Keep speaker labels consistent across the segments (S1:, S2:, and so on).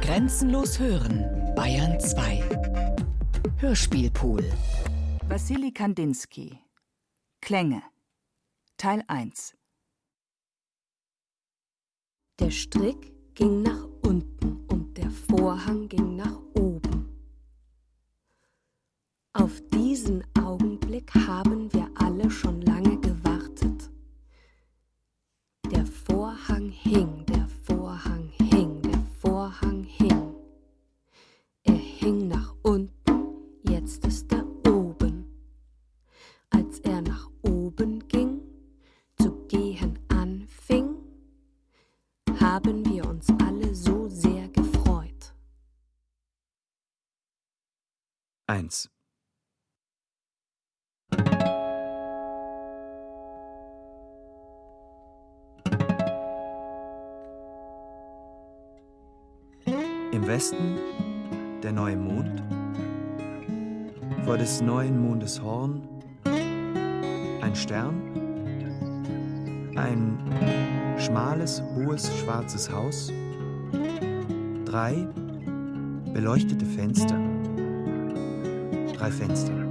S1: Grenzenlos hören, Bayern 2. Hörspielpool.
S2: Wassili Kandinsky. Klänge. Teil 1.
S3: Der Strick ging nach unten und der Vorhang ging nach oben. Auf diesen Augenblick haben wir alle schon lange gewartet. Der Vorhang hing,
S4: Westen der neue Mond, vor des neuen Mondes Horn, ein Stern, ein schmales, hohes, schwarzes Haus, drei beleuchtete Fenster, drei Fenster.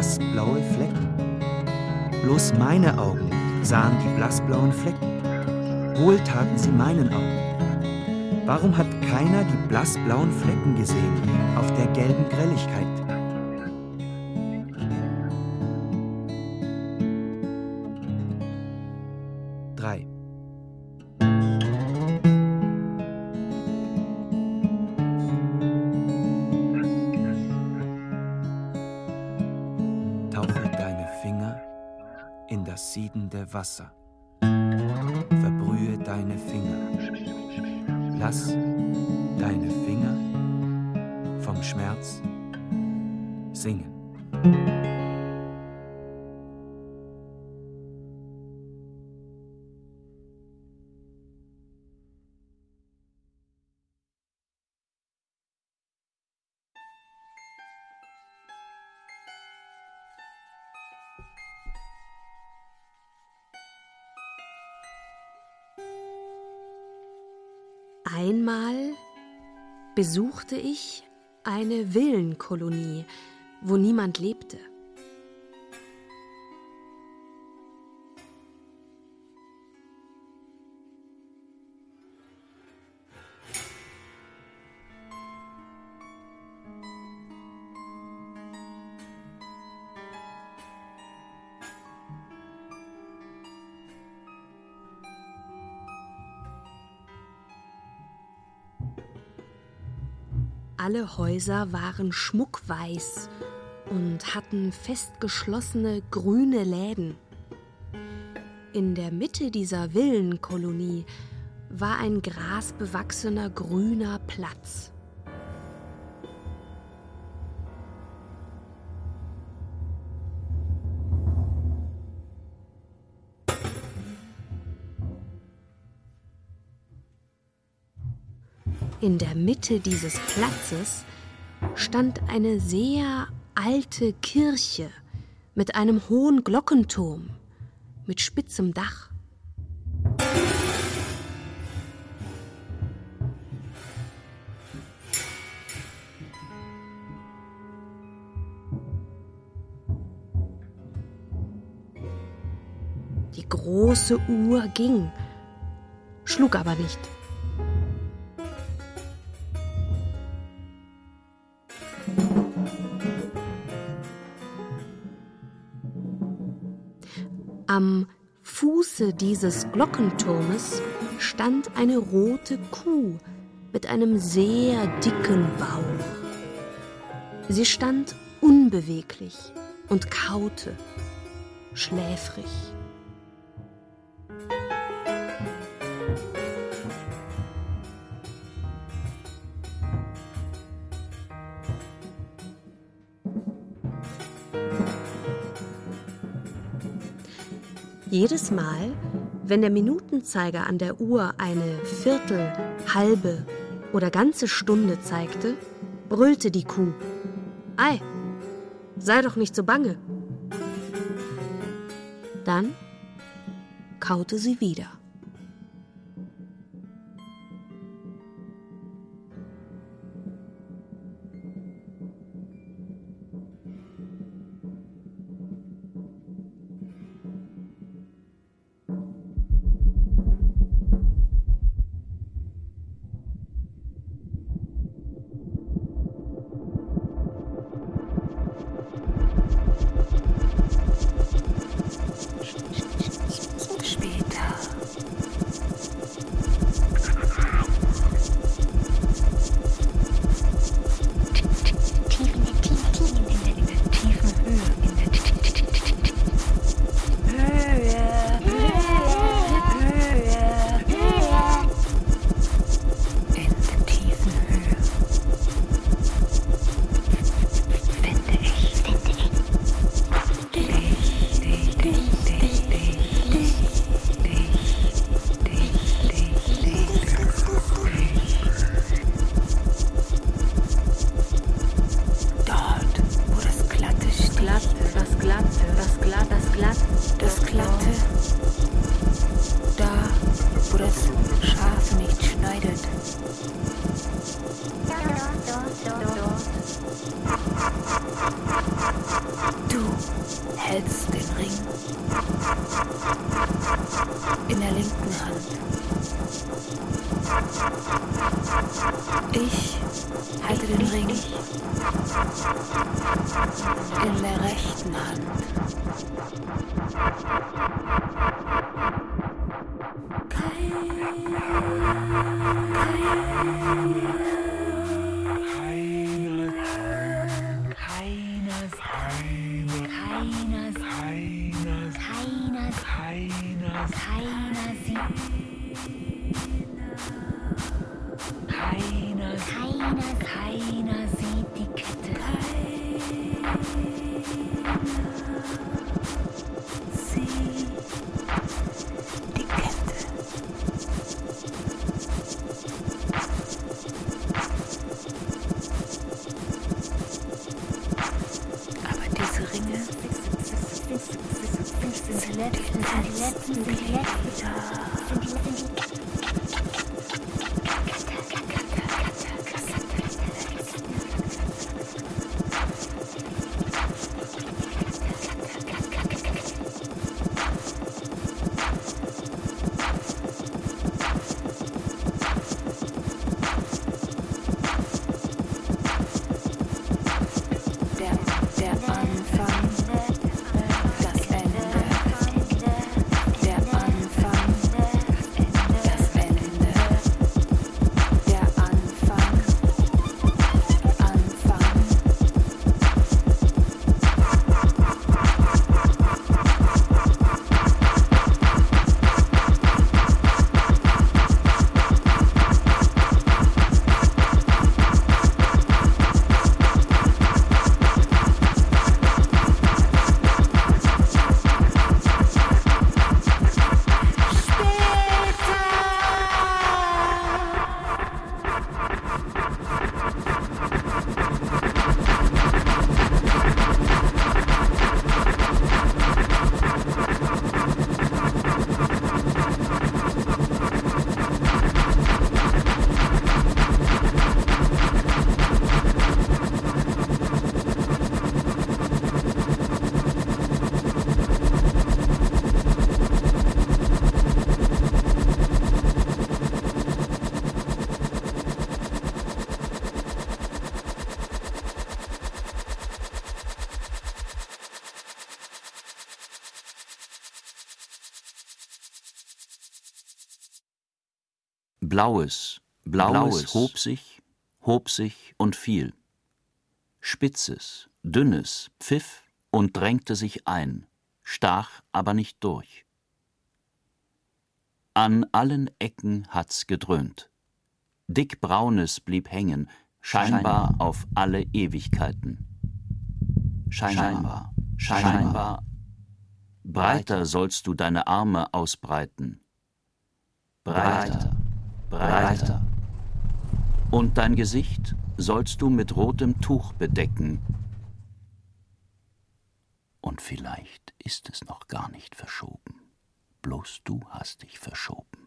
S4: Blassblaue Flecken. Bloß meine Augen sahen die blassblauen Flecken. Wohl taten sie meinen Augen. Warum hat keiner die blassblauen Flecken gesehen auf der gelben Grelligkeit? Siedende Wasser.
S3: Besuchte ich eine Villenkolonie, wo niemand lebte. Alle Häuser waren schmuckweiß und hatten festgeschlossene grüne Läden. In der Mitte dieser Villenkolonie war ein grasbewachsener grüner Platz. In der Mitte dieses Platzes stand eine sehr alte Kirche mit einem hohen Glockenturm mit spitzem Dach. Die große Uhr ging, schlug aber nicht. Am Fuße dieses Glockenturmes stand eine rote Kuh mit einem sehr dicken Bauch. Sie stand unbeweglich und kaute.
S5: schläfrig. Jedes Mal, wenn der Minutenzeiger an der Uhr eine Viertel, halbe oder ganze Stunde zeigte, brüllte die Kuh. Ei, sei doch nicht so bange. Dann kaute sie wieder.
S6: Blaues, Blaues, Blaues hob sich, hob sich und fiel. Spitzes, Dünnes pfiff und drängte sich ein, stach aber nicht durch. An allen Ecken hat's gedröhnt. Dickbraunes blieb hängen, scheinbar auf alle Ewigkeiten. Scheinbar, scheinbar. Breiter sollst du deine Arme ausbreiten. Breiter, breiter. Und dein Gesicht sollst du mit rotem Tuch bedecken. Und vielleicht ist es noch gar nicht verschoben. Bloß du hast dich verschoben.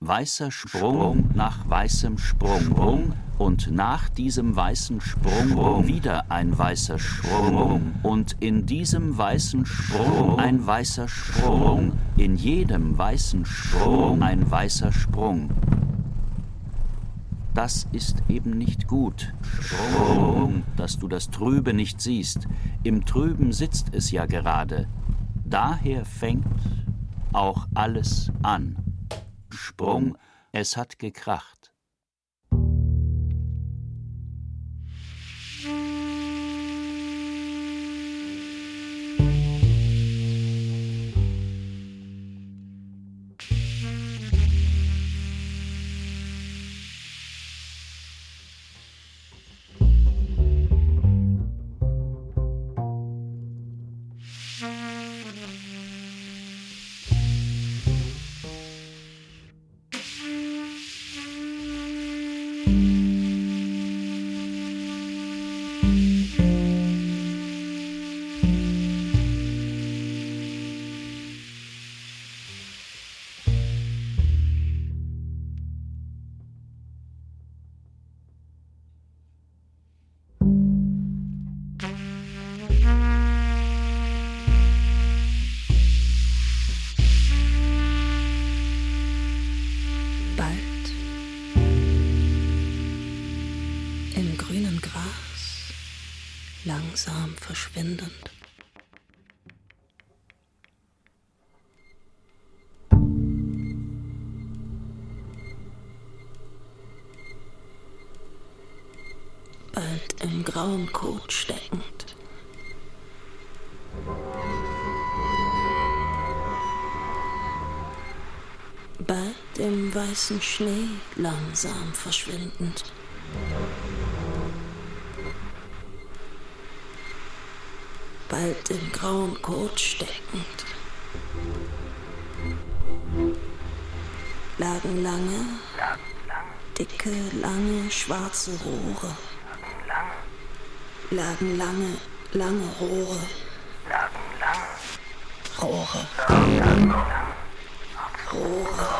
S6: Weißer Sprung nach weißem Sprung und nach diesem weißen Sprung wieder ein weißer Sprung und in diesem weißen Sprung ein weißer Sprung, in jedem weißen Sprung ein weißer Sprung. Das ist eben nicht gut. Sprung, dass du das Trübe nicht siehst. Im Trüben sitzt es ja gerade. Daher fängt auch alles an. Sprung, es hat gekracht.
S7: Verschwindend. Bald im grauen Kot steckend. Bald im weißen Schnee langsam verschwindend. bald im grauen Kot steckend. Lagen lange, dicke, lange, schwarze Rohre. Lagen lange, lange Rohre. Rohre. Rohre.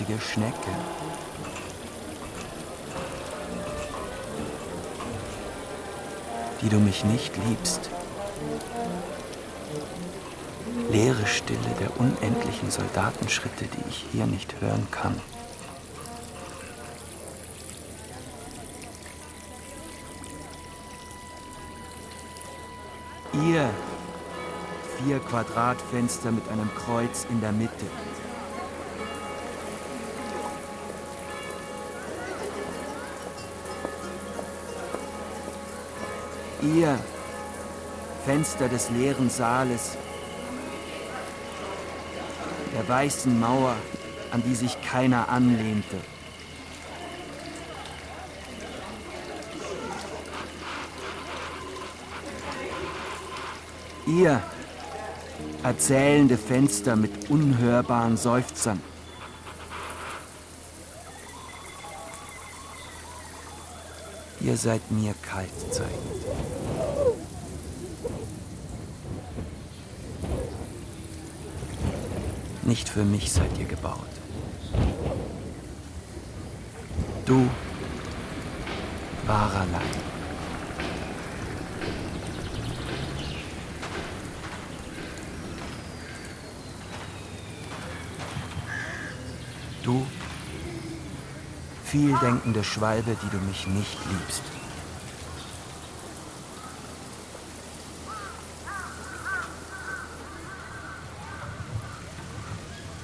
S4: Nichtsnutzige Schnecke. die du mich nicht liebst. Leere Stille der unendlichen Soldatenschritte, die ich hier nicht hören kann. Ihr vier Quadratfenster mit einem Kreuz in der Mitte. Ihr Fenster des leeren Saales, der weißen Mauer, an die sich keiner anlehnte. Ihr erzählende Fenster mit unhörbaren Seufzern. ihr seid mir kalt zeigt. Nicht für mich seid ihr gebaut. Du, wahrer Leib. Du vieldenkende Schwalbe, die du mich nicht liebst.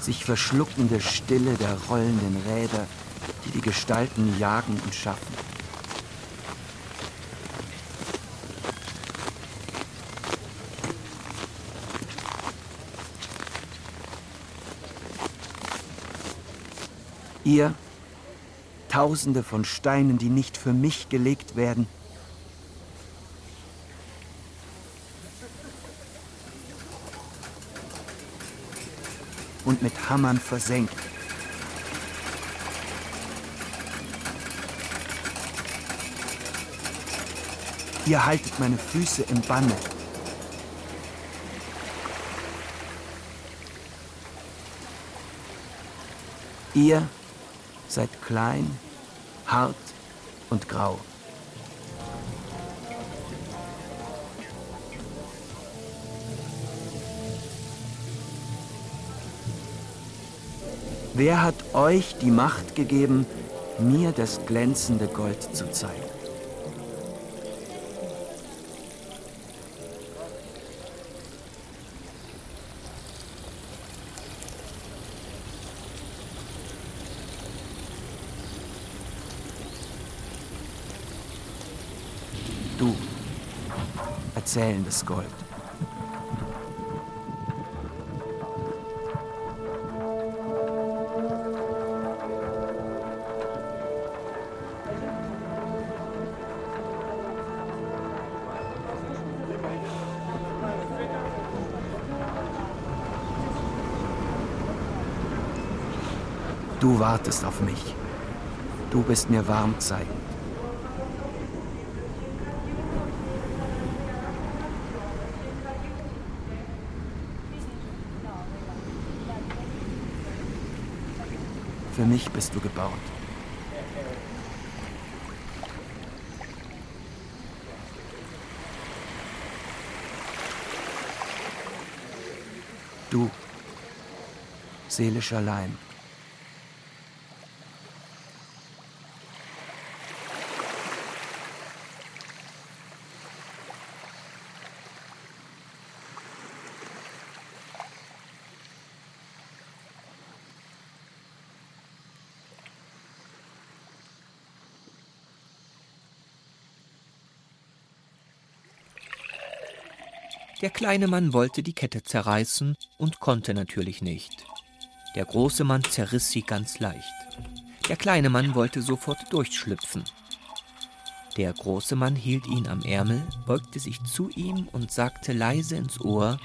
S4: sich verschluckende Stille der rollenden Räder, die die Gestalten jagen und schaffen. Ihr, Tausende von Steinen, die nicht für mich gelegt werden, und mit Hammern versenkt. Ihr haltet meine Füße im Banne. Ihr seid klein, hart und grau. Wer hat euch die Macht gegeben, mir das glänzende Gold zu zeigen? Erzählendes Gold. Du wartest auf mich. Du bist mir warm zeigen. Mich bist du gebaut. Du, seelischer Leim.
S8: Der kleine Mann wollte die Kette zerreißen und konnte natürlich nicht. Der große Mann zerriss sie ganz leicht. Der kleine Mann wollte sofort durchschlüpfen. Der große Mann hielt ihn am Ärmel, beugte sich zu ihm und sagte leise ins Ohr,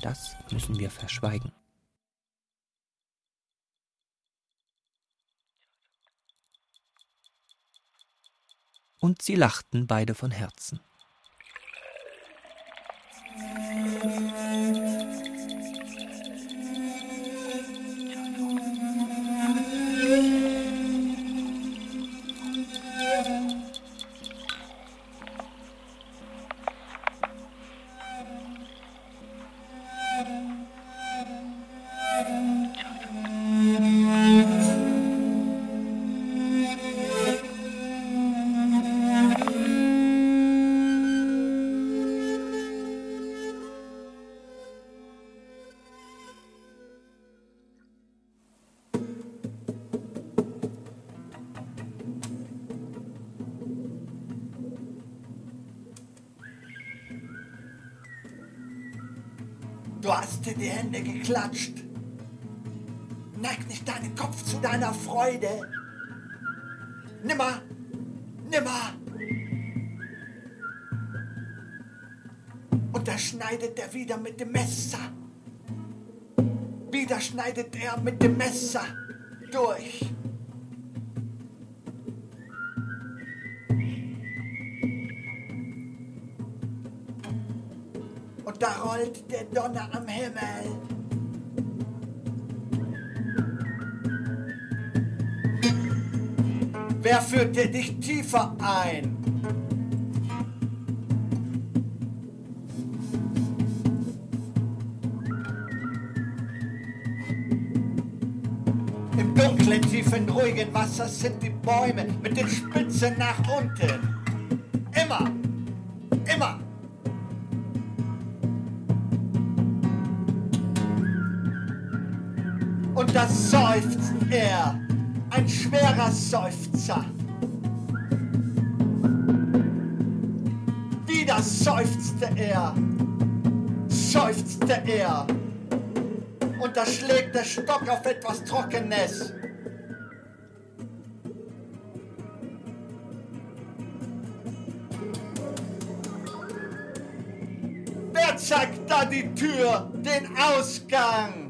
S8: das müssen wir verschweigen. Und sie lachten beide von Herzen.
S9: Hände geklatscht. Neig nicht deinen Kopf zu deiner Freude. Nimmer, nimmer. Und da schneidet er wieder mit dem Messer. Wieder schneidet er mit dem Messer durch. und da rollt der Donner am Himmel. Führte dich tiefer ein? Im dunklen, tiefen, ruhigen Wasser sind die Bäume mit den Spitzen nach unten. Seufzte er, seufzte er. Und da schlägt der Stock auf etwas Trockenes. Wer zeigt da die Tür, den Ausgang?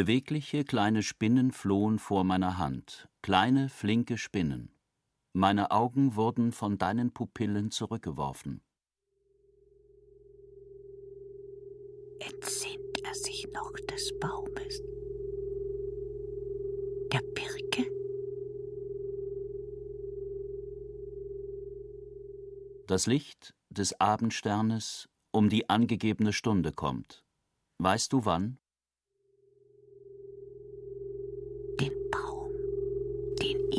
S6: Bewegliche kleine Spinnen flohen vor meiner Hand, kleine, flinke Spinnen. Meine Augen wurden von deinen Pupillen zurückgeworfen.
S10: Entsinnt er sich noch des Baumes? Der Birke?
S6: Das Licht des Abendsternes um die angegebene Stunde kommt. Weißt du wann?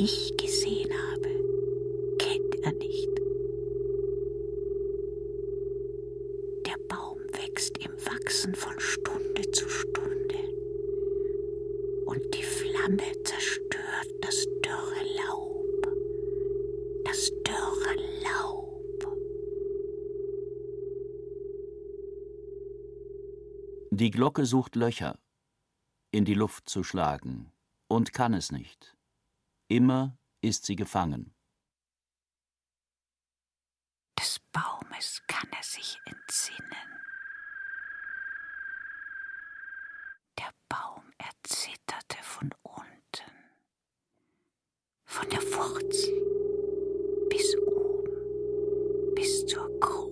S10: Ich gesehen habe, kennt er nicht. Der Baum wächst im Wachsen von Stunde zu Stunde. Und die Flamme zerstört das dürre Laub. Das dürre Laub.
S6: Die Glocke sucht Löcher, in die Luft zu schlagen, und kann es nicht. Immer ist sie gefangen.
S10: Des Baumes kann er sich entsinnen. Der Baum erzitterte von unten, von der Wurzel bis oben, bis zur Krone.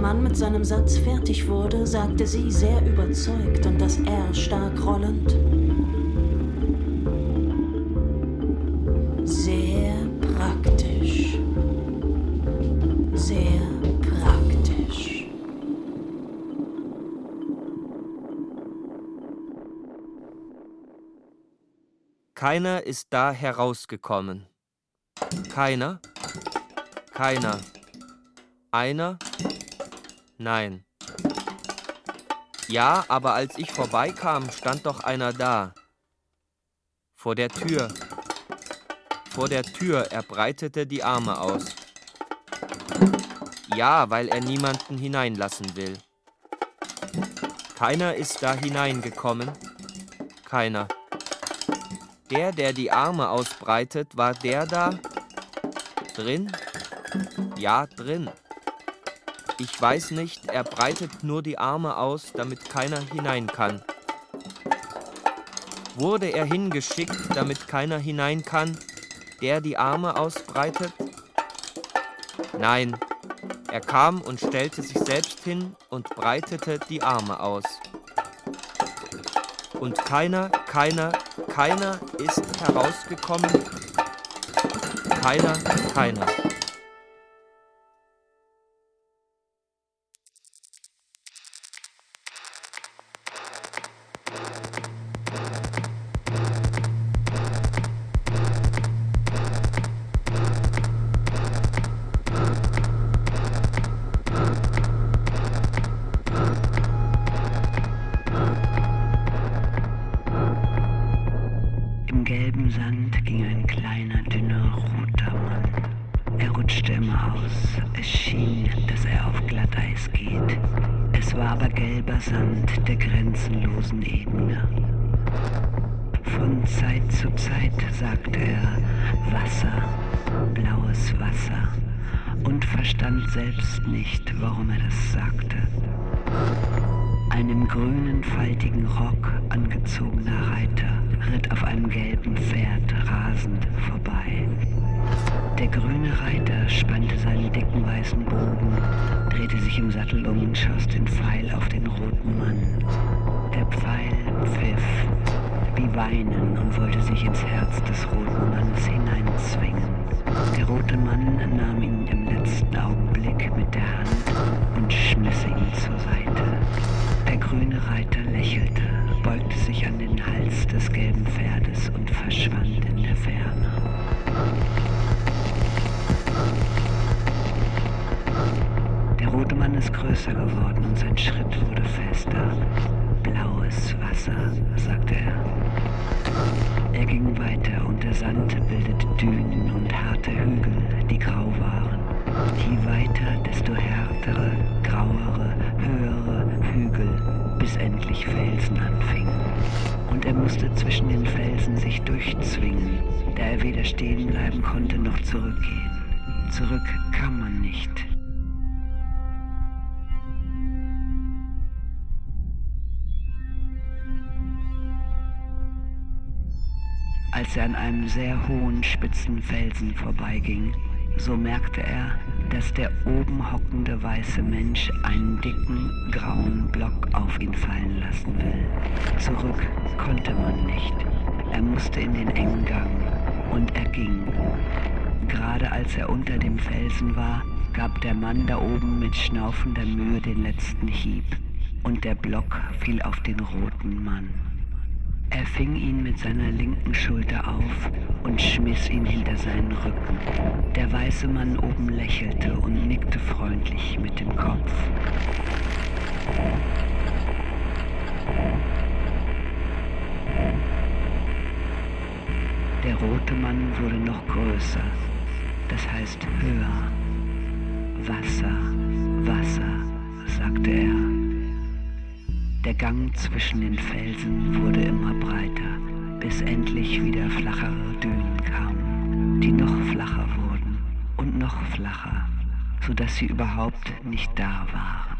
S7: Mann mit seinem Satz fertig wurde, sagte sie sehr überzeugt und das R stark rollend. Sehr praktisch. Sehr praktisch.
S8: Keiner ist da herausgekommen. Keiner? Keiner. Einer? Nein. Ja, aber als ich vorbeikam, stand doch einer da. Vor der Tür. Vor der Tür, er breitete die Arme aus. Ja, weil er niemanden hineinlassen will. Keiner ist da hineingekommen. Keiner. Der, der die Arme ausbreitet, war der da? Drin? Ja, drin. Ich weiß nicht, er breitet nur die Arme aus, damit keiner hinein kann. Wurde er hingeschickt, damit keiner hinein kann, der die Arme ausbreitet? Nein, er kam und stellte sich selbst hin und breitete die Arme aus. Und keiner, keiner, keiner ist herausgekommen. Keiner, keiner.
S11: Ein im grünen, faltigen Rock angezogener Reiter ritt auf einem gelben Pferd rasend vorbei. Der grüne Reiter spannte seinen dicken weißen Bogen, drehte sich im Sattel um und schoss den Pfeil auf den roten Mann. Der Pfeil pfiff, wie weinen und wollte sich ins Herz des roten Mannes hineinzwingen. Der rote Mann nahm ihn im letzten Augenblick mit der Hand und schmiss ihn zur Seite. Der grüne Reiter lächelte, beugte sich an den Hals des gelben Pferdes und verschwand in der Ferne. Der rote Mann ist größer geworden und sein Schritt wurde fester. Blaues Wasser, sagte er. Er ging weiter und der Sand bildete Dünen und harte Hügel, die grau waren. Je weiter, desto härtere, grauere, höhere Hügel, bis endlich Felsen anfingen. Und er musste zwischen den Felsen sich durchzwingen, da er weder stehen bleiben konnte noch zurückgehen. Zurück kann man nicht. Als er an einem sehr hohen, spitzen Felsen vorbeiging, so merkte er, dass der oben hockende weiße Mensch einen dicken, grauen Block auf ihn fallen lassen will. Zurück konnte man nicht. Er musste in den engen Gang und er ging. Gerade als er unter dem Felsen war, gab der Mann da oben mit schnaufender Mühe den letzten Hieb und der Block fiel auf den roten Mann. Er fing ihn mit seiner linken Schulter auf und schmiss ihn hinter seinen Rücken. Der weiße Mann oben lächelte und nickte freundlich mit dem Kopf. Der rote Mann wurde noch größer, das heißt höher. Wasser, Wasser, sagte er. Der Gang zwischen den Felsen wurde immer breiter, bis endlich wieder flachere Dünen kamen, die noch flacher wurden und noch flacher, so dass sie überhaupt nicht da waren,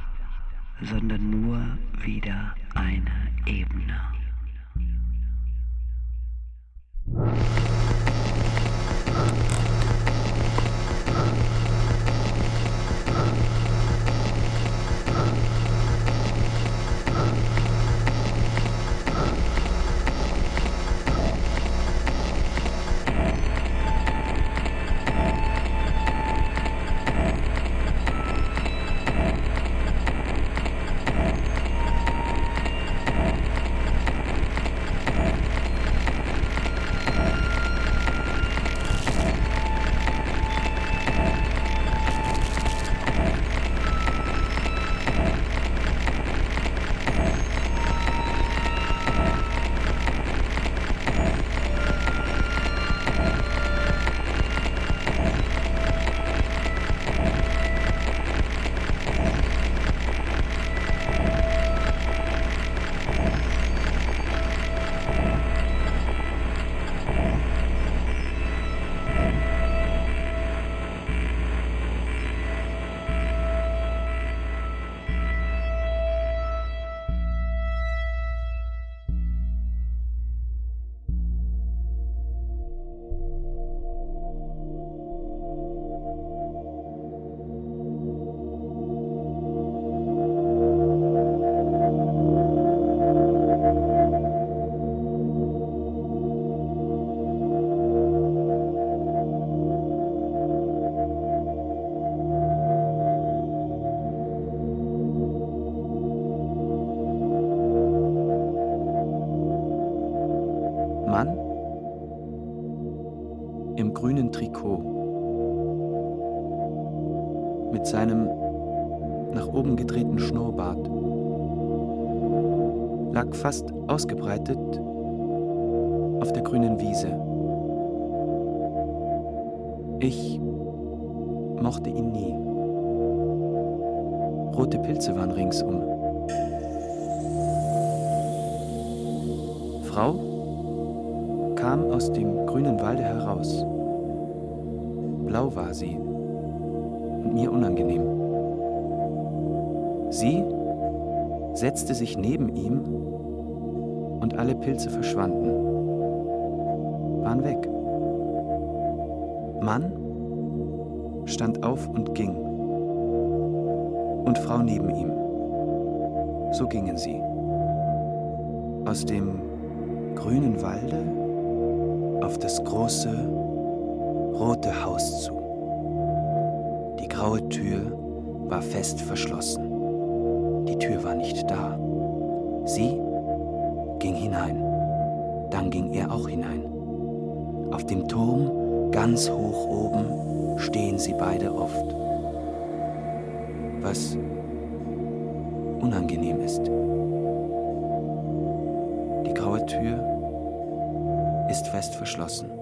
S11: sondern nur wieder eine Ebene.
S4: Fast ausgebreitet auf der grünen Wiese. Ich mochte ihn nie. Rote Pilze waren ringsum. Frau kam aus dem grünen Walde heraus. Blau war sie und mir unangenehm. Sie setzte sich neben ihm und alle Pilze verschwanden, waren weg. Mann stand auf und ging und Frau neben ihm. So gingen sie aus dem grünen Walde auf das große rote Haus zu. Die graue Tür war fest verschlossen. Die Tür war nicht da. Sie ging hinein. Dann ging er auch hinein. Auf dem Turm, ganz hoch oben, stehen sie beide oft. Was unangenehm ist. Die graue Tür ist fest verschlossen.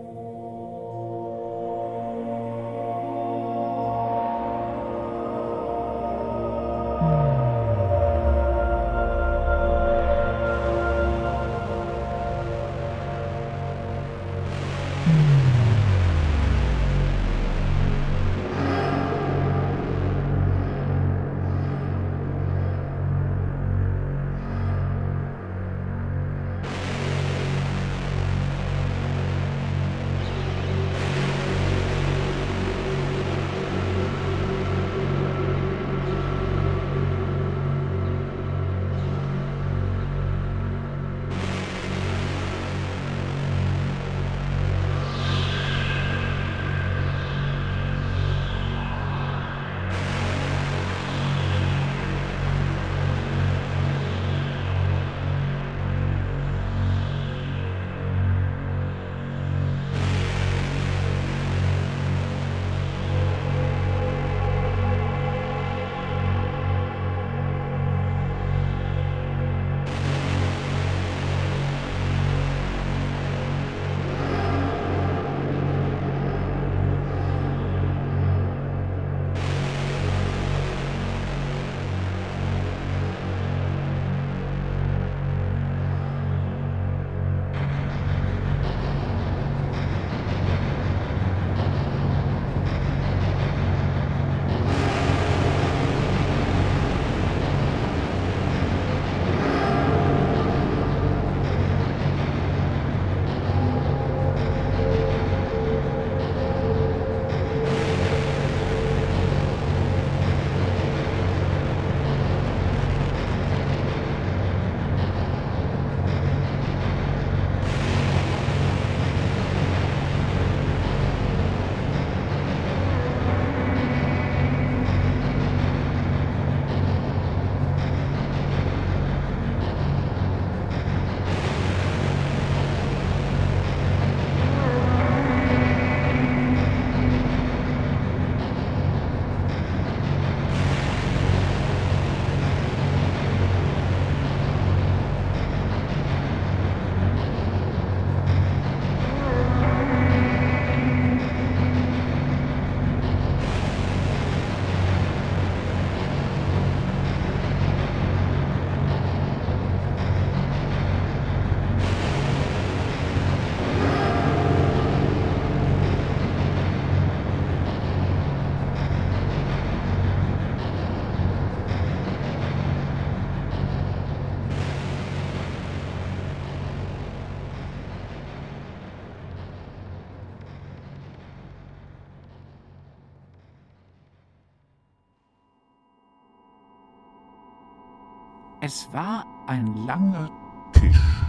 S12: Es war ein langer Tisch.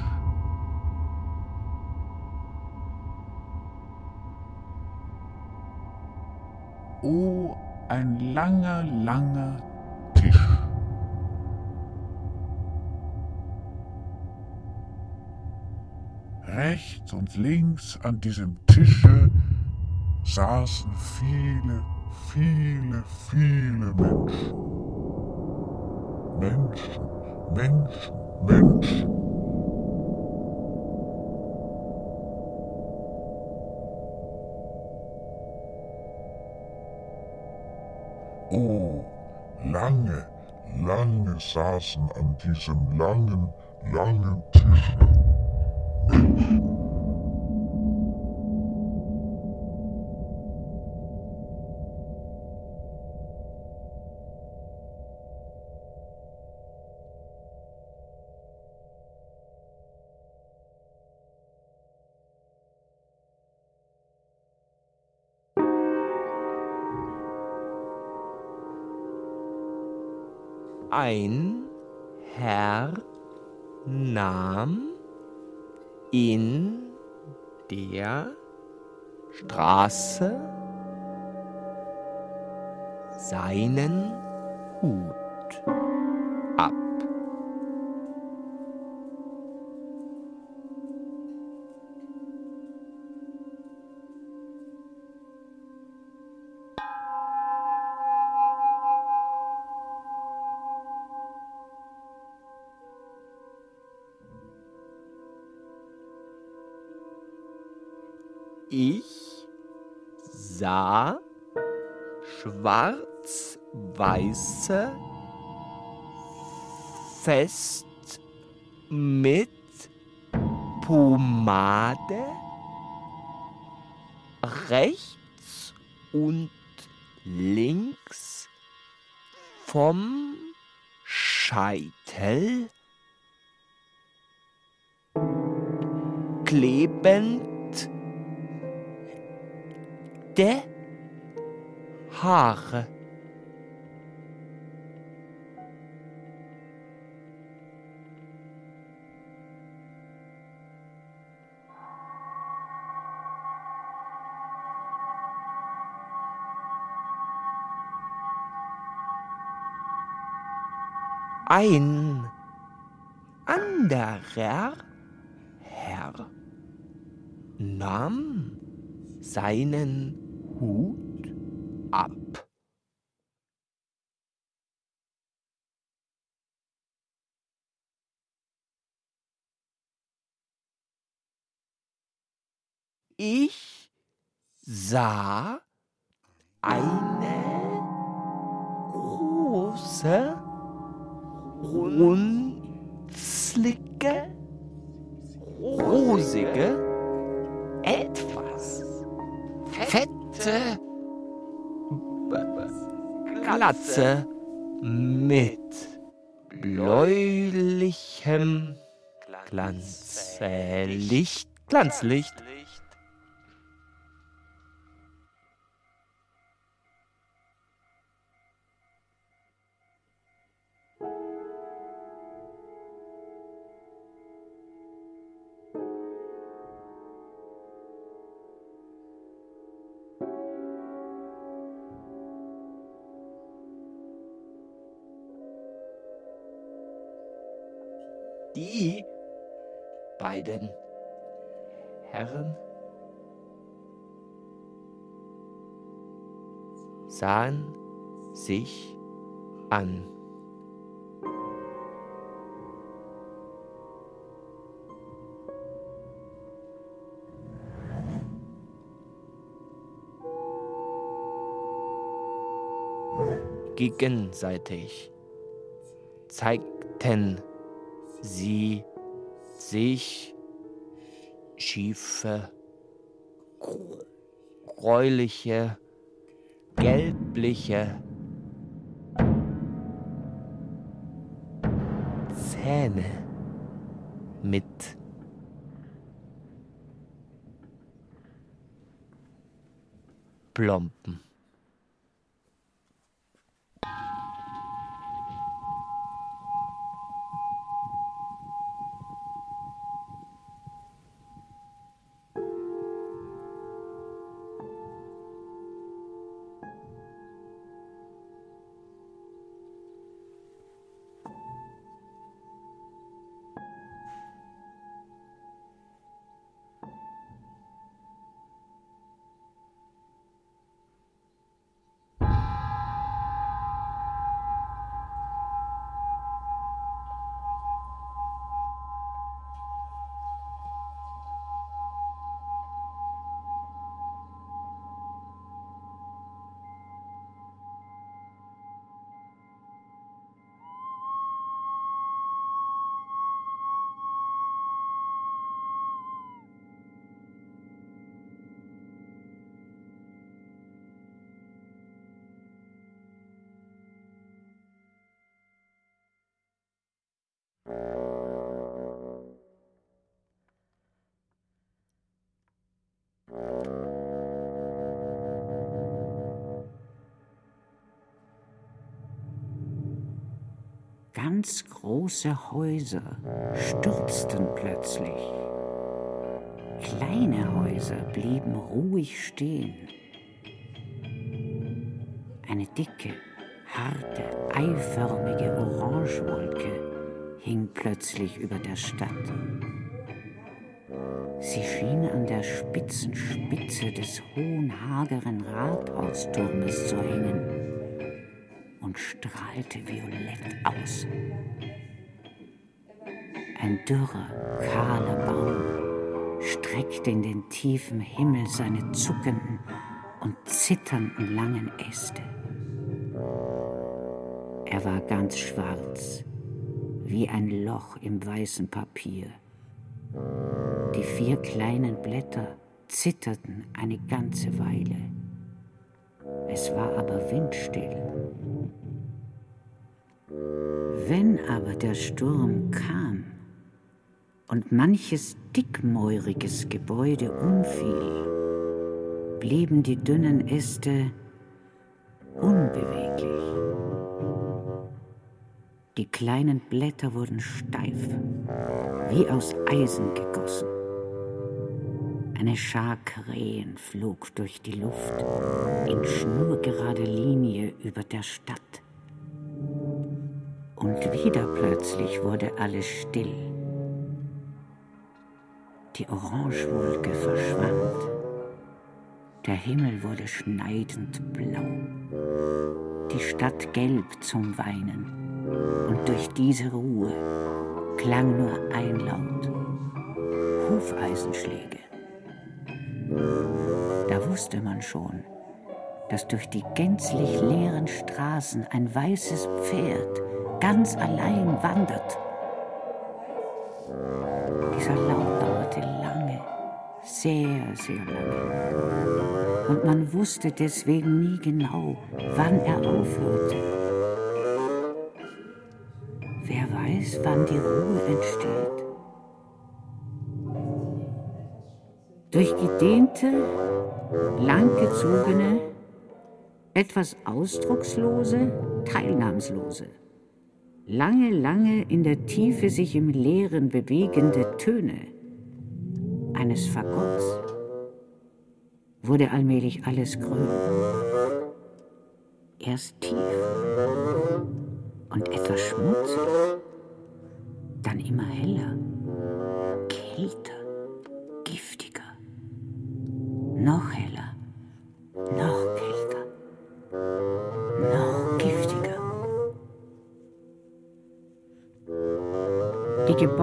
S12: Oh, ein langer, langer Tisch. Rechts und links an diesem Tische saßen viele, viele, viele Menschen. Menschen, Menschen, Menschen. Oh, lange, lange saßen an diesem langen, langen Tische Menschen.
S8: Straße seinen Hut ab. Sah schwarz-weiße Fest mit Pomade rechts und links vom Scheitel klebend de Haare. Ein anderer Herr nahm seinen Hut ab. Ich sah eine große, runzlige, rosige, fette Glatze. Mit bläulichem Glanzlicht, Glanzlicht. Beiden Herren sahen sich an. Gegenseitig zeigten sie sich schiefe, gräuliche, gelbliche Zähne mit Plomben.
S10: Ganz große Häuser stürzten plötzlich. Kleine Häuser blieben ruhig stehen. Eine dicke, harte, eiförmige Orangewolke hing plötzlich über der Stadt. Sie schien an der spitzen Spitze des hohen, hageren Rathausturmes zu hängen strahlte violett aus. Ein dürrer, kahler Baum streckte in den tiefen Himmel seine zuckenden und zitternden langen Äste. Er war ganz schwarz, wie ein Loch im weißen Papier. Die vier kleinen Blätter zitterten eine ganze Weile. Es war aber windstill. Aber der Sturm kam und manches dickmäuriges Gebäude umfiel, blieben die dünnen Äste unbeweglich. Die kleinen Blätter wurden steif, wie aus Eisen gegossen. Eine Schar Krähen flog durch die Luft in schnurgerader Linie über der Stadt. Und wieder plötzlich wurde alles still. Die Orangewolke verschwand. Der Himmel wurde schneidend blau. Die Stadt gelb zum Weinen. Und durch diese Ruhe klang nur ein Laut. Hufeisenschläge. Da wusste man schon, dass durch die gänzlich leeren Straßen ein weißes Pferd ganz allein wandert. Dieser Laut dauerte lange, sehr, sehr lange. Und man wusste deswegen nie genau, wann er aufhörte. Wer weiß, wann die Ruhe entsteht. Durch gedehnte, langgezogene, etwas ausdruckslose, teilnahmslose, lange, lange in der Tiefe sich im Leeren bewegende Töne eines Fagotts wurde allmählich alles grün. Erst tief und etwas schmutzig, dann immer heller, kälter, giftiger, noch heller,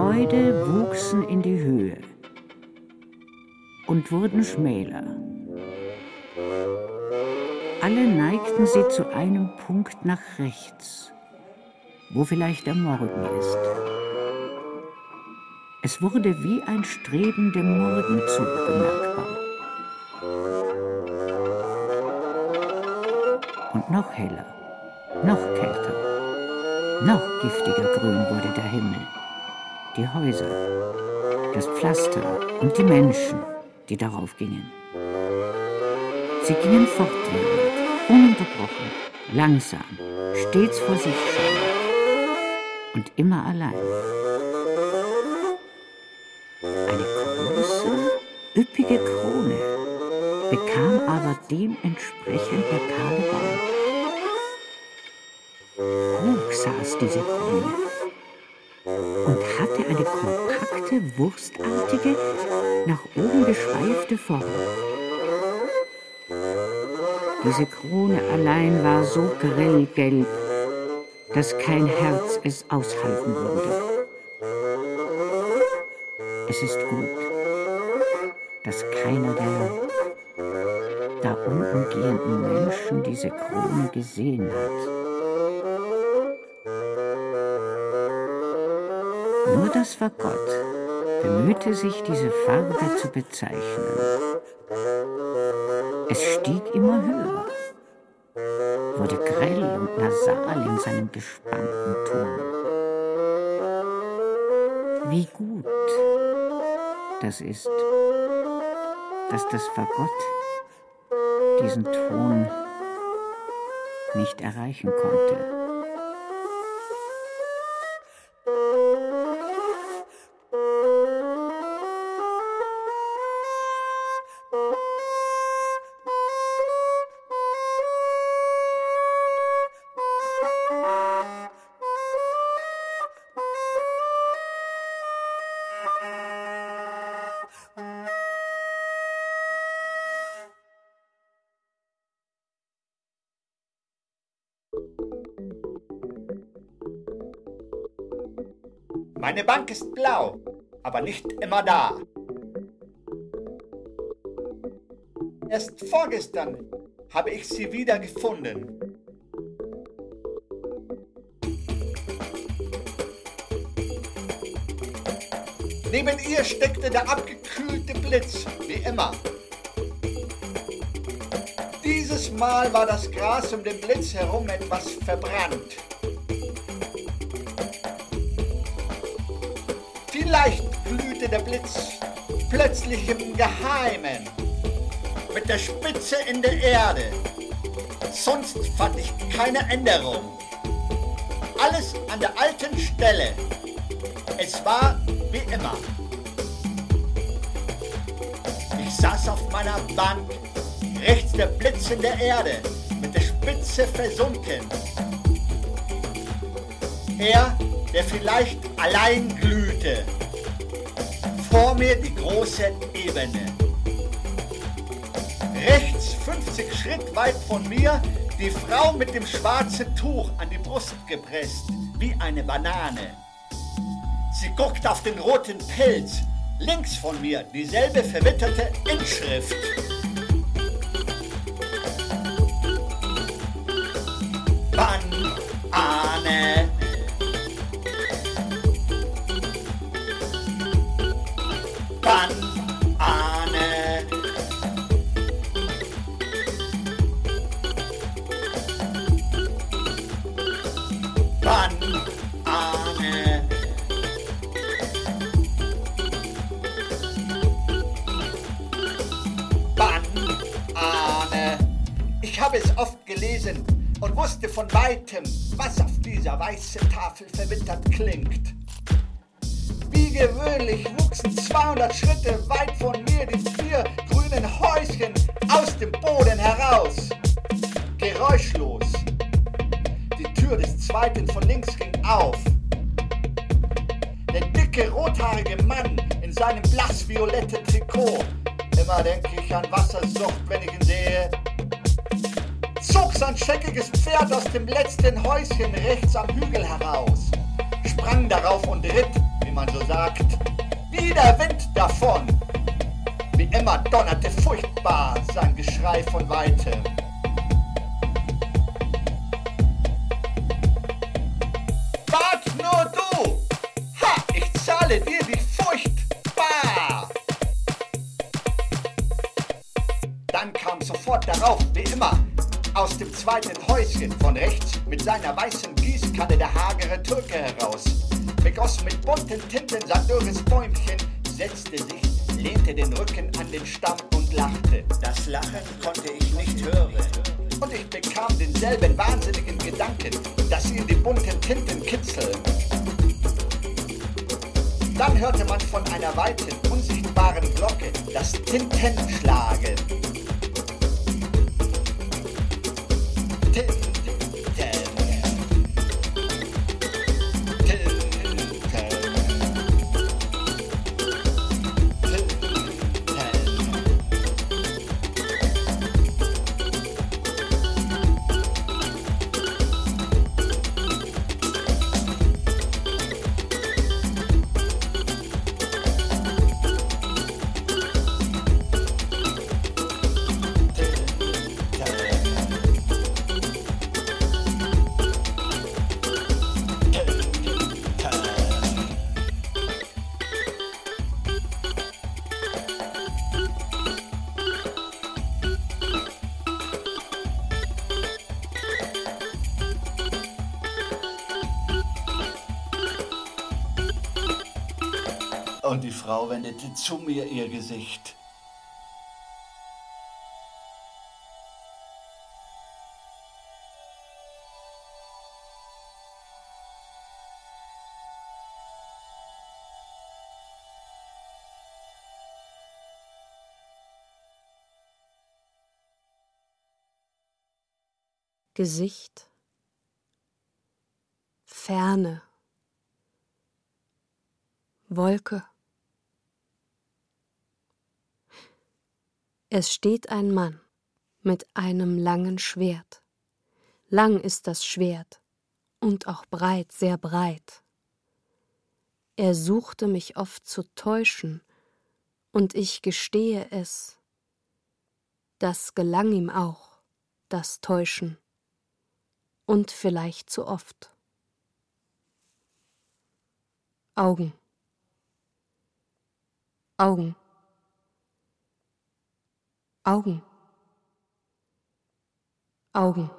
S10: Gebäude wuchsen in die Höhe und wurden schmäler. Alle neigten sie zu einem Punkt nach rechts wo vielleicht der Morgen ist. Es wurde wie ein Streben dem Morgenzug bemerkbar. Und noch heller, noch kälter, noch giftiger grün wurde der Himmel, die Häuser, das Pflaster und die Menschen, die darauf gingen. Sie gingen fortwährend, ununterbrochen, langsam, stets vor sich schauend und immer allein. Eine große, üppige Krone bekam aber dementsprechend der kahle Baum. Hoch saß diese kompakte, wurstartige, nach oben geschweifte Form. Diese Krone allein war so grellgelb, dass kein Herz es aushalten würde. Es ist gut, dass keiner der da unten gehenden Menschen diese Krone gesehen hat. Nur das Gott bemühte sich, diese Farbe zu bezeichnen. Es stieg immer höher wurde grell und nasal in seinem gespannten Ton. Wie gut das ist, dass das Fagott diesen Ton nicht erreichen konnte.
S9: Meine Bank ist blau, aber nicht immer da. Erst vorgestern habe ich sie wieder gefunden. Neben ihr steckte der abgekühlte Blitz, wie immer. Dieses Mal war das Gras um den Blitz herum etwas verbrannt. Glühte der Blitz plötzlich im Geheimen mit der Spitze in der Erde. Sonst fand ich keine Änderung. Alles an der alten Stelle. Es war wie immer. Ich saß auf meiner Bank, rechts der Blitz in der Erde, mit der Spitze versunken. Er, der vielleicht allein glühte. Vor mir die große Ebene. Rechts 50 Schritt weit von mir die Frau mit dem schwarzen Tuch an die Brust gepresst, wie eine Banane. Sie guckt auf den roten Pelz. Links von mir dieselbe verwitterte Inschrift. Wie gewöhnlich wuchsen 200 Schritte weit von mir die vier grünen Häuschen aus dem Boden heraus. Geräuschlos. Die Tür des zweiten von links ging auf. Der dicke, rothaarige Mann in seinem blassvioletten Trikot. Immer denke ich an Wassersucht, wenn ich ihn sehe. Zog sein scheckiges Pferd aus dem letzten Häuschen rechts am Hügel heraus. Sprang darauf und ritt, man so sagt, wie der Wind davon. Wie immer donnerte furchtbar sein Geschrei von weitem. Wart nur du! Ha, ich zahle dir wie furchtbar! Dann kam sofort darauf, wie immer, aus dem zweiten Häuschen von rechts mit seiner weißen Gießkanne der hagere Türke heraus. Begoss mit bunten Tinten sein dürres Bäumchen, setzte sich, lehnte den Rücken an den Stamm und lachte. Das Lachen konnte ich nicht hören. Und ich bekam denselben wahnsinnigen Gedanken, dass ihn die bunten Tinten kitzeln. Dann hörte man von einer weiten, unsichtbaren Glocke das Tintenschlagen. Und die Frau wendete zu mir ihr Gesicht.
S3: Gesicht, Ferne, Wolke, Es steht ein Mann mit einem langen Schwert. Lang ist das Schwert und auch breit, sehr breit. Er suchte mich oft zu täuschen, und ich gestehe es, das gelang ihm auch, das Täuschen, und vielleicht zu oft. Augen. Augen. Augen. Augen.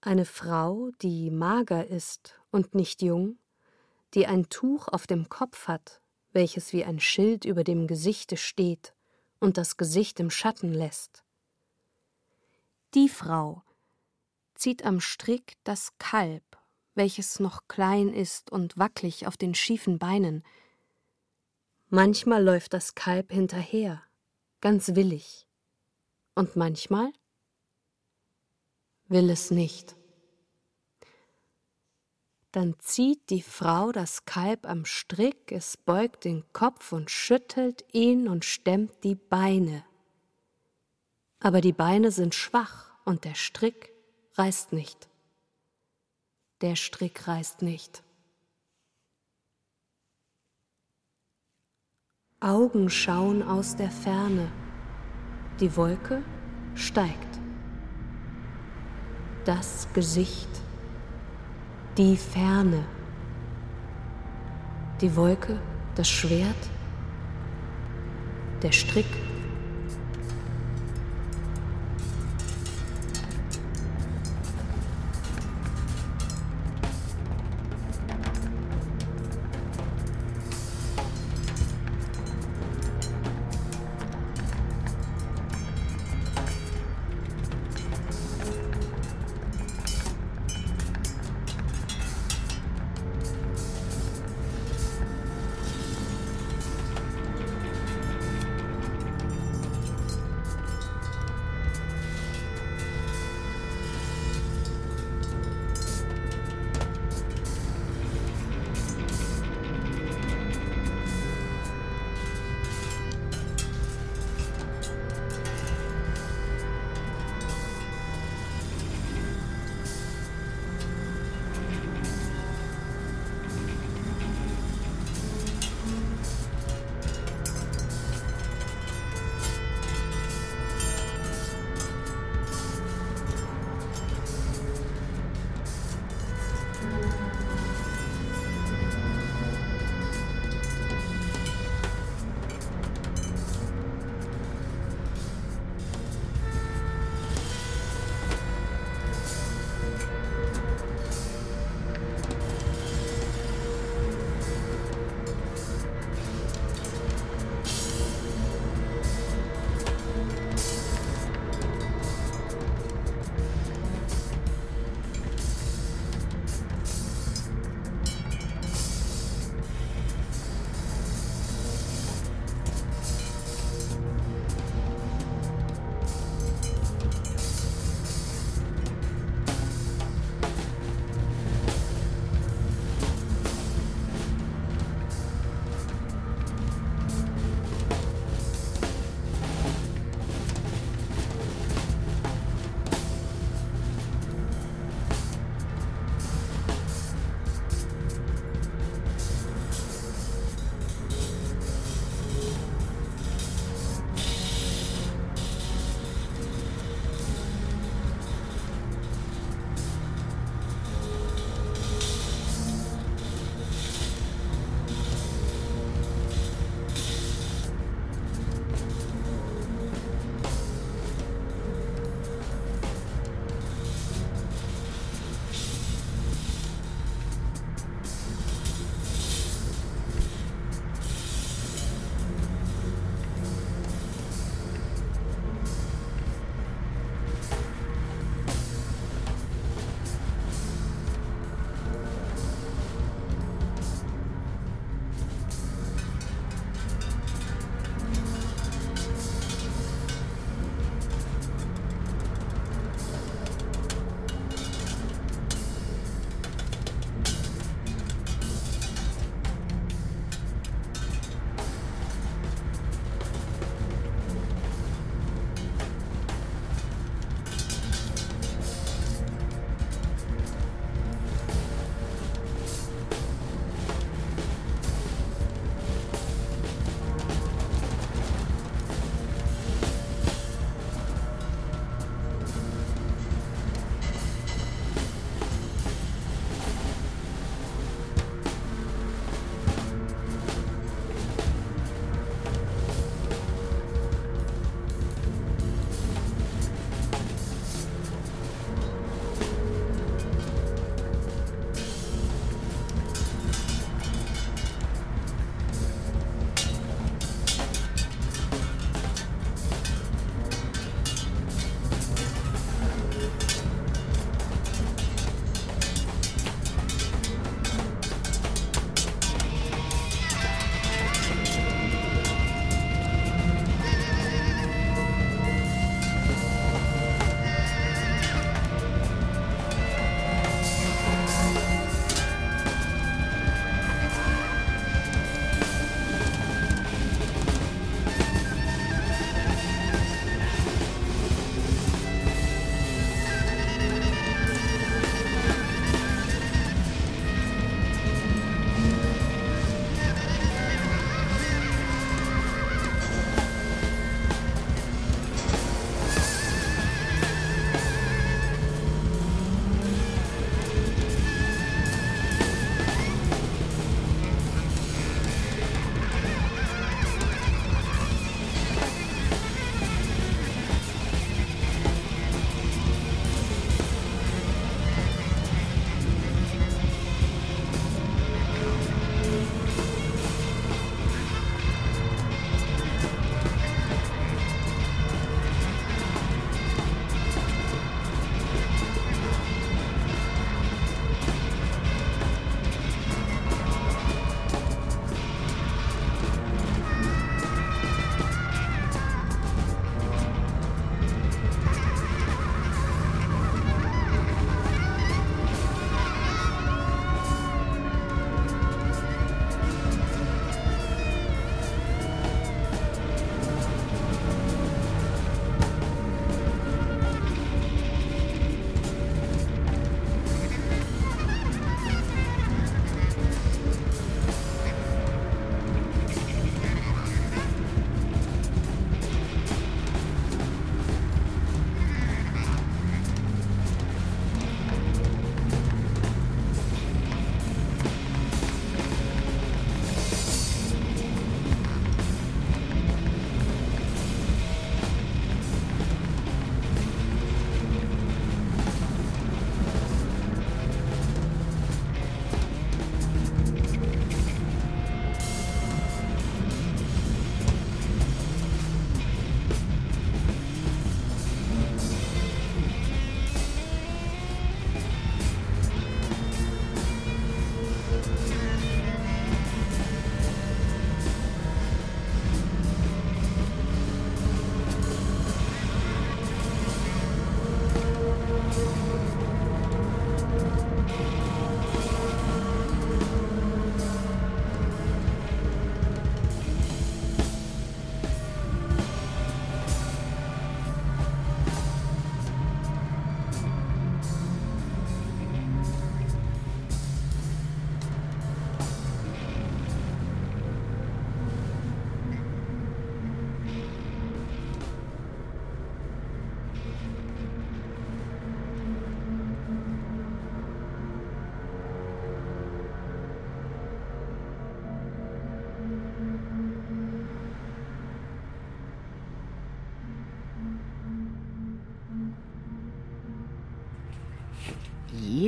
S3: Eine Frau, die mager ist und nicht jung, die ein Tuch auf dem Kopf hat, welches wie ein Schild über dem Gesichte steht und das Gesicht im Schatten lässt. Die Frau zieht am Strick das Kalb, welches noch klein ist und wackelig auf den schiefen Beinen. Manchmal läuft das Kalb hinterher, ganz willig, und manchmal will es nicht. Dann zieht die Frau das Kalb am Strick, es beugt den Kopf und schüttelt ihn und stemmt die Beine. Aber die Beine sind schwach und der Strick reißt nicht der Strick reißt nicht. Augen schauen aus der Ferne, die Wolke steigt. Das Gesicht, die Ferne, die Wolke, das Schwert, der Strick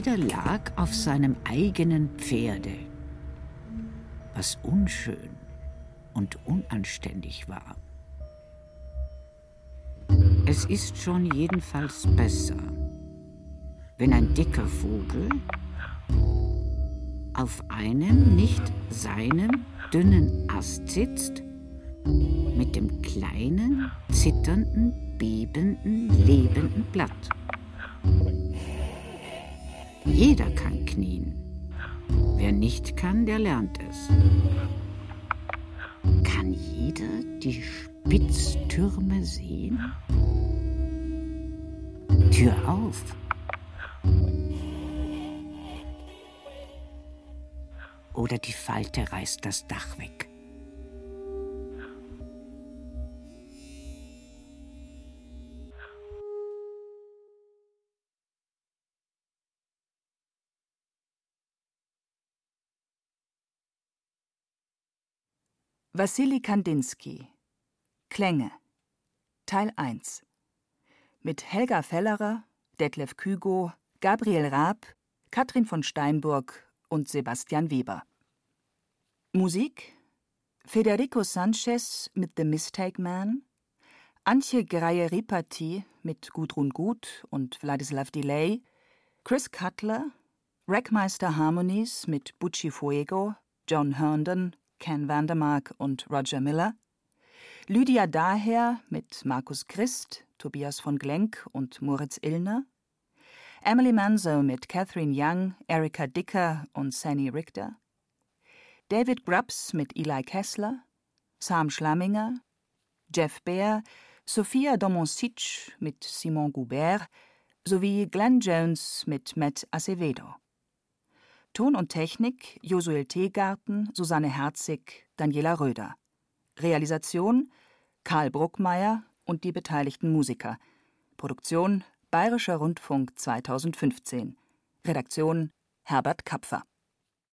S10: jeder lag auf seinem eigenen Pferde, was unschön und unanständig war. Es ist schon jedenfalls besser, wenn ein dicker Vogel auf einem nicht seinem dünnen Ast sitzt, mit dem kleinen, zitternden, bebenden, lebenden Blatt. Jeder kann knien. Wer nicht kann, der lernt es. Kann jeder die Spitztürme sehen? Tür auf. Oder die Falte reißt das Dach weg.
S2: Wassili Kandinsky Klänge Teil 1 Mit Helga Fellerer, Detlef Kügo, Gabriel Raab, Katrin von Steinburg und Sebastian Weber. Musik Federico Sanchez mit The Mistake Man, Antje Greie-Ripati mit Gudrun Gut und Vladislav Delay, Chris Cutler, Rackmeister Harmonies mit Bucci Fuego, John Herndon, Ken Vandermark und Roger Miller, Lydia Daher mit Markus Christ, Tobias von Glenk und Moritz Illner, Emily Manzo mit Catherine Young, Erika Dicker und Sanny Richter, David Grubbs mit Eli Kessler, Sam Schlamminger, Jeff Baer, Sophia Domonsic mit Simon Goubert. Sowie Glenn Jones mit Matt Acevedo. Ton und Technik Josuel Teegarten, Susanne Herzig, Daniela Röder. Realisation Karl Bruckmeier und die beteiligten Musiker. Produktion Bayerischer Rundfunk 2015. Redaktion Herbert Kapfer